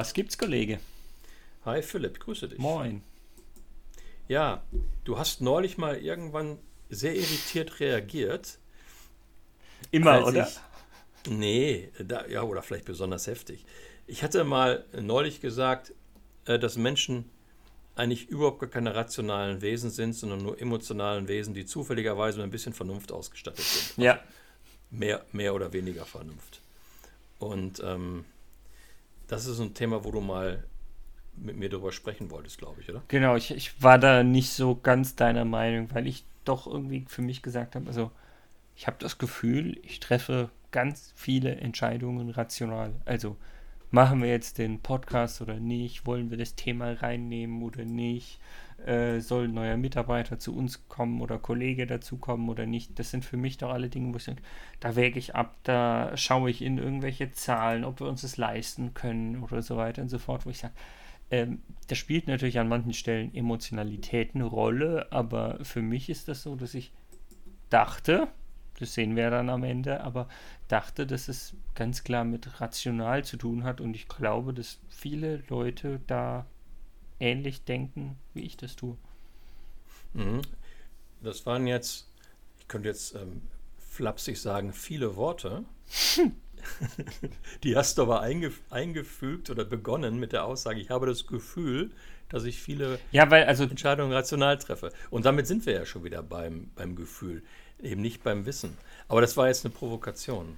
Was gibt's, Kollege? Hi Philipp, grüße dich. Moin. Ja, du hast neulich mal irgendwann sehr irritiert reagiert. Immer, oder? Ich, nee, da, ja, oder vielleicht besonders heftig. Ich hatte mal neulich gesagt, äh, dass Menschen eigentlich überhaupt gar keine rationalen Wesen sind, sondern nur emotionalen Wesen, die zufälligerweise mit ein bisschen Vernunft ausgestattet sind. Ja. Mehr, mehr oder weniger Vernunft. Und ähm, das ist ein Thema, wo du mal mit mir darüber sprechen wolltest, glaube ich, oder? Genau, ich, ich war da nicht so ganz deiner Meinung, weil ich doch irgendwie für mich gesagt habe, also ich habe das Gefühl, ich treffe ganz viele Entscheidungen rational. Also machen wir jetzt den Podcast oder nicht? Wollen wir das Thema reinnehmen oder nicht? Äh, soll ein neuer Mitarbeiter zu uns kommen oder Kollege dazu kommen oder nicht? Das sind für mich doch alle Dinge, wo ich sage, da wäge ich ab, da schaue ich in irgendwelche Zahlen, ob wir uns das leisten können oder so weiter und so fort, wo ich sage, ähm, da spielt natürlich an manchen Stellen Emotionalität eine Rolle, aber für mich ist das so, dass ich dachte, das sehen wir dann am Ende, aber dachte, dass es ganz klar mit rational zu tun hat und ich glaube, dass viele Leute da ähnlich denken, wie ich das tue. Mhm. Das waren jetzt, ich könnte jetzt ähm, flapsig sagen, viele Worte. Die hast du aber eingef eingefügt oder begonnen mit der Aussage, ich habe das Gefühl, dass ich viele ja, weil, also, Entscheidungen rational treffe. Und damit sind wir ja schon wieder beim, beim Gefühl, eben nicht beim Wissen. Aber das war jetzt eine Provokation.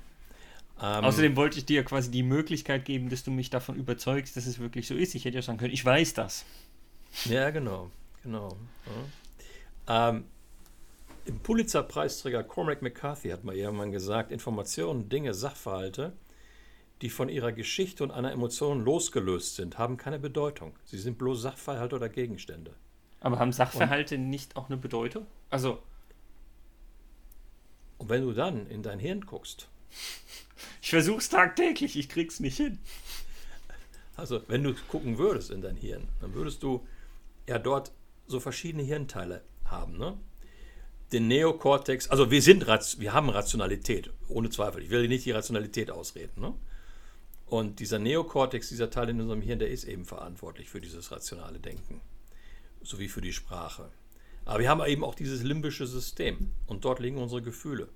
Ähm, außerdem wollte ich dir quasi die Möglichkeit geben, dass du mich davon überzeugst, dass es wirklich so ist. Ich hätte ja sagen können, ich weiß das. Ja, genau, genau. Ja. Ähm, im Pulitzer-Preisträger Cormac McCarthy hat mal irgendwann gesagt, Informationen, Dinge, Sachverhalte, die von ihrer Geschichte und einer Emotion losgelöst sind, haben keine Bedeutung. Sie sind bloß Sachverhalte oder Gegenstände. Aber haben Sachverhalte und, nicht auch eine Bedeutung? Also. Und wenn du dann in dein Hirn guckst. Ich versuch's tagtäglich, ich krieg's nicht hin. Also, wenn du gucken würdest in dein Hirn, dann würdest du ja dort so verschiedene Hirnteile haben, ne? den Neokortex, also wir sind, wir haben Rationalität, ohne Zweifel. Ich will nicht die Rationalität ausreden. Ne? Und dieser Neokortex, dieser Teil in unserem Hirn, der ist eben verantwortlich für dieses rationale Denken, sowie für die Sprache. Aber wir haben eben auch dieses limbische System und dort liegen unsere Gefühle,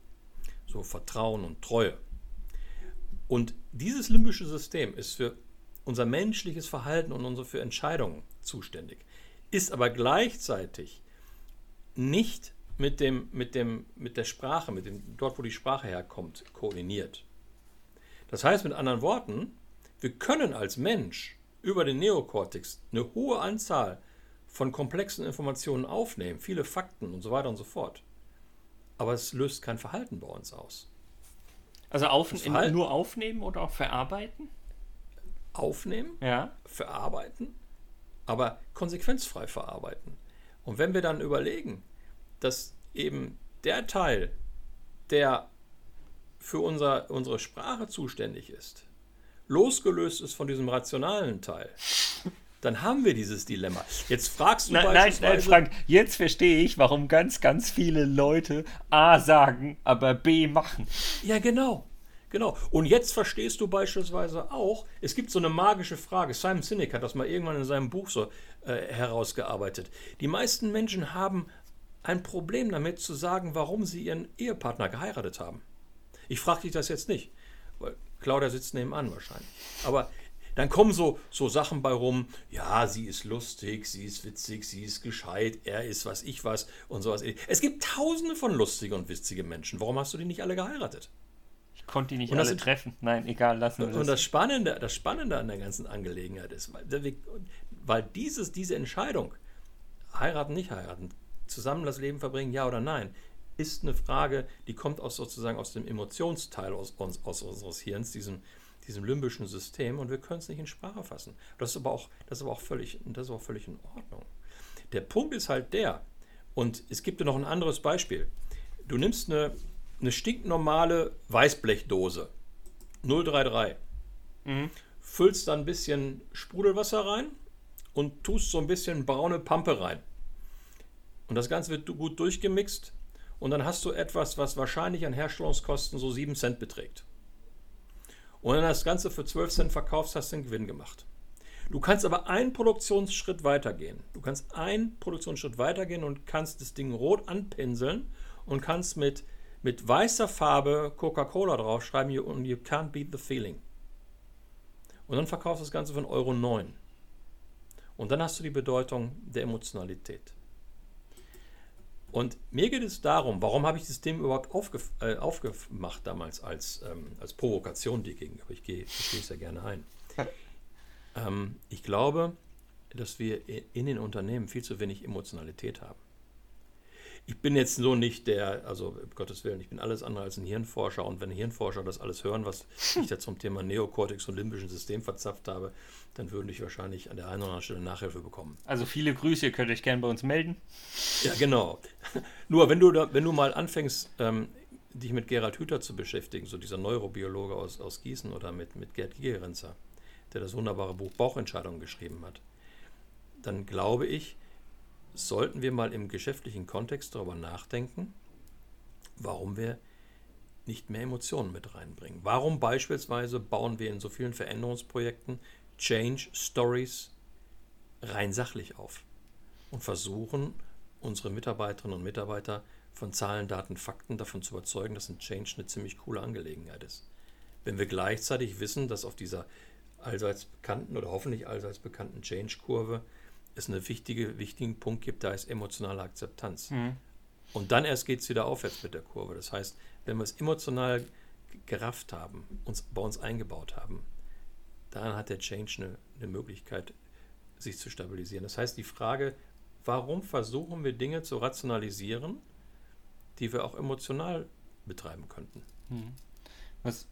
so Vertrauen und Treue. Und dieses limbische System ist für unser menschliches Verhalten und unsere für Entscheidungen zuständig, ist aber gleichzeitig nicht mit, dem, mit, dem, mit der Sprache, mit dem, dort wo die Sprache herkommt, koordiniert. Das heißt mit anderen Worten, wir können als Mensch über den Neokortex eine hohe Anzahl von komplexen Informationen aufnehmen, viele Fakten und so weiter und so fort. Aber es löst kein Verhalten bei uns aus. Also auf, nur aufnehmen oder auch verarbeiten? Aufnehmen, ja. verarbeiten, aber konsequenzfrei verarbeiten. Und wenn wir dann überlegen, dass eben der Teil, der für unser, unsere Sprache zuständig ist, losgelöst ist von diesem rationalen Teil, dann haben wir dieses Dilemma. Jetzt fragst du beispielsweise... Nein, nein, Frank, jetzt verstehe ich, warum ganz, ganz viele Leute A sagen, aber B machen. Ja, genau. Genau. Und jetzt verstehst du beispielsweise auch, es gibt so eine magische Frage. Simon Sinek hat das mal irgendwann in seinem Buch so äh, herausgearbeitet. Die meisten Menschen haben ein Problem damit zu sagen, warum sie ihren Ehepartner geheiratet haben. Ich frage dich das jetzt nicht, weil Claudia sitzt nebenan wahrscheinlich. Aber dann kommen so, so Sachen bei rum, ja, sie ist lustig, sie ist witzig, sie ist gescheit, er ist was, ich was und sowas. Es gibt tausende von lustigen und witzigen Menschen. Warum hast du die nicht alle geheiratet? Ich konnte die nicht und alle sind, treffen. Nein, egal, lassen wir das. Und das Spannende, das Spannende an der ganzen Angelegenheit ist, weil, weil dieses, diese Entscheidung, heiraten, nicht heiraten, zusammen das Leben verbringen, ja oder nein, ist eine Frage, die kommt aus sozusagen aus dem Emotionsteil aus, aus, aus unseres Hirns, diesem, diesem limbischen System, und wir können es nicht in Sprache fassen. Das ist aber auch, das ist aber auch, völlig, das ist auch völlig in Ordnung. Der Punkt ist halt der, und es gibt dir noch ein anderes Beispiel. Du nimmst eine, eine stinknormale Weißblechdose, 033, mhm. füllst da ein bisschen Sprudelwasser rein und tust so ein bisschen braune Pampe rein. Und das Ganze wird gut durchgemixt und dann hast du etwas, was wahrscheinlich an Herstellungskosten so 7 Cent beträgt. Und wenn du das Ganze für 12 Cent verkaufst, hast du einen Gewinn gemacht. Du kannst aber einen Produktionsschritt weitergehen. Du kannst einen Produktionsschritt weitergehen und kannst das Ding rot anpinseln und kannst mit, mit weißer Farbe Coca-Cola draufschreiben, you, you can't beat the feeling. Und dann verkaufst du das Ganze von Euro 9. Und dann hast du die Bedeutung der Emotionalität. Und mir geht es darum, warum habe ich das Thema überhaupt aufgef äh, aufgemacht damals als, ähm, als Provokation dir gegenüber? Ich gehe es ja gerne ein. Ähm, ich glaube, dass wir in den Unternehmen viel zu wenig Emotionalität haben. Ich bin jetzt so nicht der, also um Gottes Willen, ich bin alles andere als ein Hirnforscher und wenn Hirnforscher das alles hören, was ich da zum Thema Neokortex und limbischen System verzapft habe, dann würde ich wahrscheinlich an der einen oder anderen Stelle Nachhilfe bekommen. Also viele Grüße, ihr könnt euch gerne bei uns melden. Ja, genau. Nur wenn du, da, wenn du mal anfängst, ähm, dich mit Gerald Hüther zu beschäftigen, so dieser Neurobiologe aus, aus Gießen oder mit, mit Gerd Gigerenzer, der das wunderbare Buch Bauchentscheidungen geschrieben hat, dann glaube ich, sollten wir mal im geschäftlichen Kontext darüber nachdenken, warum wir nicht mehr Emotionen mit reinbringen. Warum beispielsweise bauen wir in so vielen Veränderungsprojekten Change Stories rein sachlich auf und versuchen unsere Mitarbeiterinnen und Mitarbeiter von Zahlen, Daten, Fakten davon zu überzeugen, dass ein Change eine ziemlich coole Angelegenheit ist. Wenn wir gleichzeitig wissen, dass auf dieser allseits bekannten oder hoffentlich allseits bekannten Change-Kurve es einen wichtige, wichtigen Punkt gibt, da ist emotionale Akzeptanz. Mhm. Und dann erst geht es wieder aufwärts mit der Kurve. Das heißt, wenn wir es emotional gerafft haben, uns bei uns eingebaut haben, dann hat der Change eine, eine Möglichkeit, sich zu stabilisieren. Das heißt, die Frage, warum versuchen wir Dinge zu rationalisieren, die wir auch emotional betreiben könnten? Mhm. Was,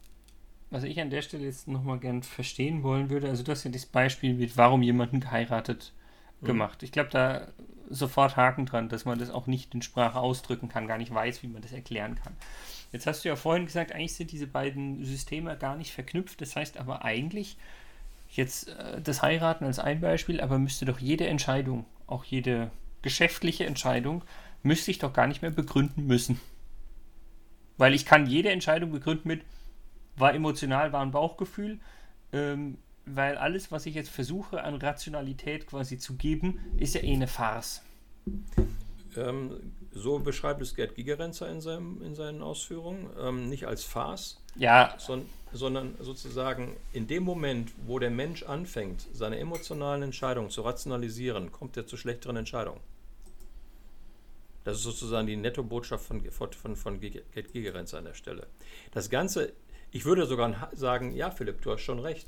was ich an der Stelle jetzt nochmal gern verstehen wollen würde, also du hast ja das Beispiel mit, warum jemanden geheiratet mhm. gemacht. Ich glaube, da sofort Haken dran, dass man das auch nicht in Sprache ausdrücken kann, gar nicht weiß, wie man das erklären kann. Jetzt hast du ja vorhin gesagt, eigentlich sind diese beiden Systeme gar nicht verknüpft. Das heißt aber eigentlich, jetzt äh, das Heiraten als ein Beispiel, aber müsste doch jede Entscheidung, auch jede geschäftliche Entscheidung, müsste ich doch gar nicht mehr begründen müssen. Weil ich kann jede Entscheidung begründen mit, war emotional, war ein Bauchgefühl, ähm, weil alles, was ich jetzt versuche an Rationalität quasi zu geben, ist ja eh eine Farce. Ähm, so beschreibt es Gerd Gigerenzer in, seinem, in seinen Ausführungen, ähm, nicht als Farce, ja. sondern, sondern sozusagen in dem Moment, wo der Mensch anfängt, seine emotionalen Entscheidungen zu rationalisieren, kommt er zu schlechteren Entscheidungen. Das ist sozusagen die Nettobotschaft von, von, von Gerd Gigerenzer an der Stelle. Das Ganze, ich würde sogar sagen, ja Philipp, du hast schon recht,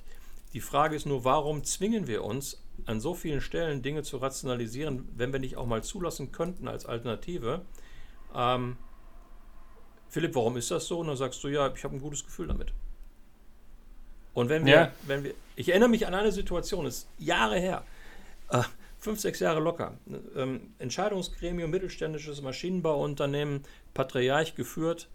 die Frage ist nur, warum zwingen wir uns an so vielen Stellen Dinge zu rationalisieren, wenn wir nicht auch mal zulassen könnten als Alternative? Ähm, Philipp, warum ist das so? Und dann sagst du, ja, ich habe ein gutes Gefühl damit. Und wenn wir, ja. wenn wir, ich erinnere mich an eine Situation, das ist Jahre her, äh, fünf, sechs Jahre locker. Ähm, Entscheidungsgremium, mittelständisches Maschinenbauunternehmen, Patriarch geführt,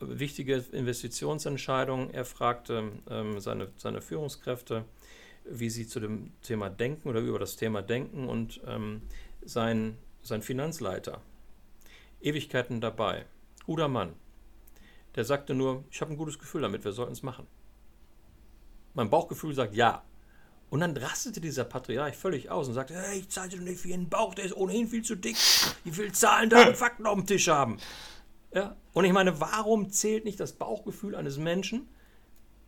wichtige Investitionsentscheidung. Er fragte ähm, seine, seine Führungskräfte, wie sie zu dem Thema denken oder über das Thema denken und ähm, sein, sein Finanzleiter, Ewigkeiten dabei, guter Mann, der sagte nur, ich habe ein gutes Gefühl damit, wir sollten es machen. Mein Bauchgefühl sagt ja. Und dann rastete dieser Patriarch völlig aus und sagte, hey, ich zahle nicht für Ihren Bauch, der ist ohnehin viel zu dick. Ich will Zahlen, Daten, Fakten auf dem Tisch haben. Ja? Und ich meine, warum zählt nicht das Bauchgefühl eines Menschen,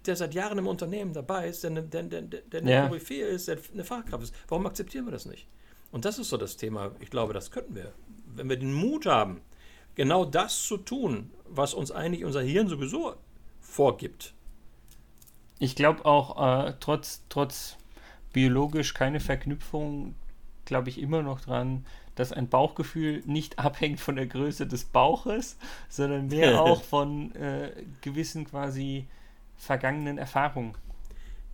der seit Jahren im Unternehmen dabei ist, der, der, der, der eine ja. Koryphäe ist, der eine Fachkraft ist? Warum akzeptieren wir das nicht? Und das ist so das Thema. Ich glaube, das könnten wir. Wenn wir den Mut haben, genau das zu tun, was uns eigentlich unser Hirn sowieso vorgibt. Ich glaube auch, äh, trotz, trotz biologisch keine Verknüpfung, glaube ich immer noch dran, dass ein Bauchgefühl nicht abhängt von der Größe des Bauches, sondern mehr auch von äh, gewissen quasi vergangenen Erfahrungen.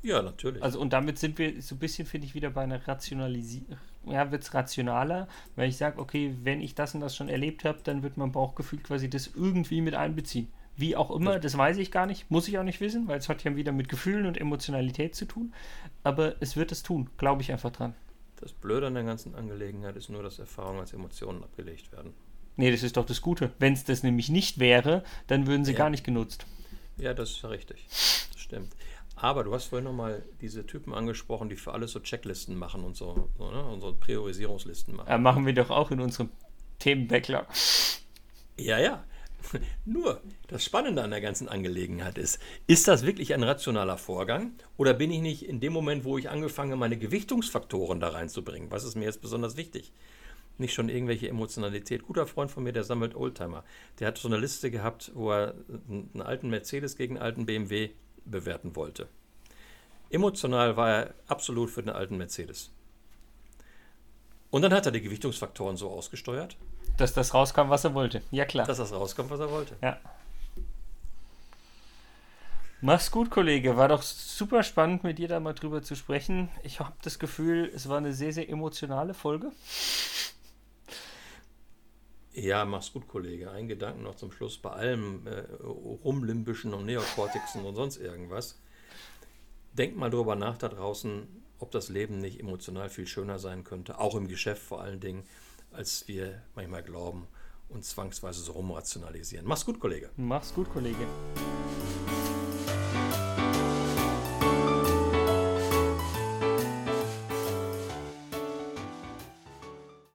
Ja, natürlich. Also und damit sind wir so ein bisschen, finde ich, wieder bei einer Rationalisierung. Ja, wird es rationaler, weil ich sage, okay, wenn ich das und das schon erlebt habe, dann wird mein Bauchgefühl quasi das irgendwie mit einbeziehen. Wie auch immer, das weiß ich gar nicht, muss ich auch nicht wissen, weil es hat ja wieder mit Gefühlen und Emotionalität zu tun. Aber es wird es tun, glaube ich einfach dran. Das Blöde an der ganzen Angelegenheit ist nur, dass Erfahrungen als Emotionen abgelegt werden. Nee, das ist doch das Gute. Wenn es das nämlich nicht wäre, dann würden sie ja. gar nicht genutzt. Ja, das ist ja richtig. Das stimmt. Aber du hast vorhin nochmal diese Typen angesprochen, die für alles so Checklisten machen und so, so ne? und so Priorisierungslisten machen. Ja, machen wir doch auch in unserem Themen-Backlog. Ja, ja. Nur, das Spannende an der ganzen Angelegenheit ist, ist das wirklich ein rationaler Vorgang oder bin ich nicht in dem Moment, wo ich angefangen meine Gewichtungsfaktoren da reinzubringen, was ist mir jetzt besonders wichtig? Nicht schon irgendwelche Emotionalität. Guter Freund von mir, der sammelt Oldtimer. Der hat so eine Liste gehabt, wo er einen alten Mercedes gegen einen alten BMW bewerten wollte. Emotional war er absolut für den alten Mercedes. Und dann hat er die Gewichtungsfaktoren so ausgesteuert, Dass das rauskam, was er wollte. Ja, klar. dass das rauskommt, was er wollte. Ja. Mach's gut, Kollege. War doch super spannend, mit dir da mal drüber zu sprechen. Ich habe das Gefühl, es war eine sehr, sehr emotionale Folge. Ja, mach's gut, Kollege. Ein Gedanken noch zum Schluss bei allem äh, rumlimbischen und Neokortexen und sonst irgendwas. Denk mal drüber nach da draußen, ob das Leben nicht emotional viel schöner sein könnte, auch im Geschäft vor allen Dingen, als wir manchmal glauben und zwangsweise so rumrationalisieren. Mach's gut, Kollege. Mach's gut, Kollege.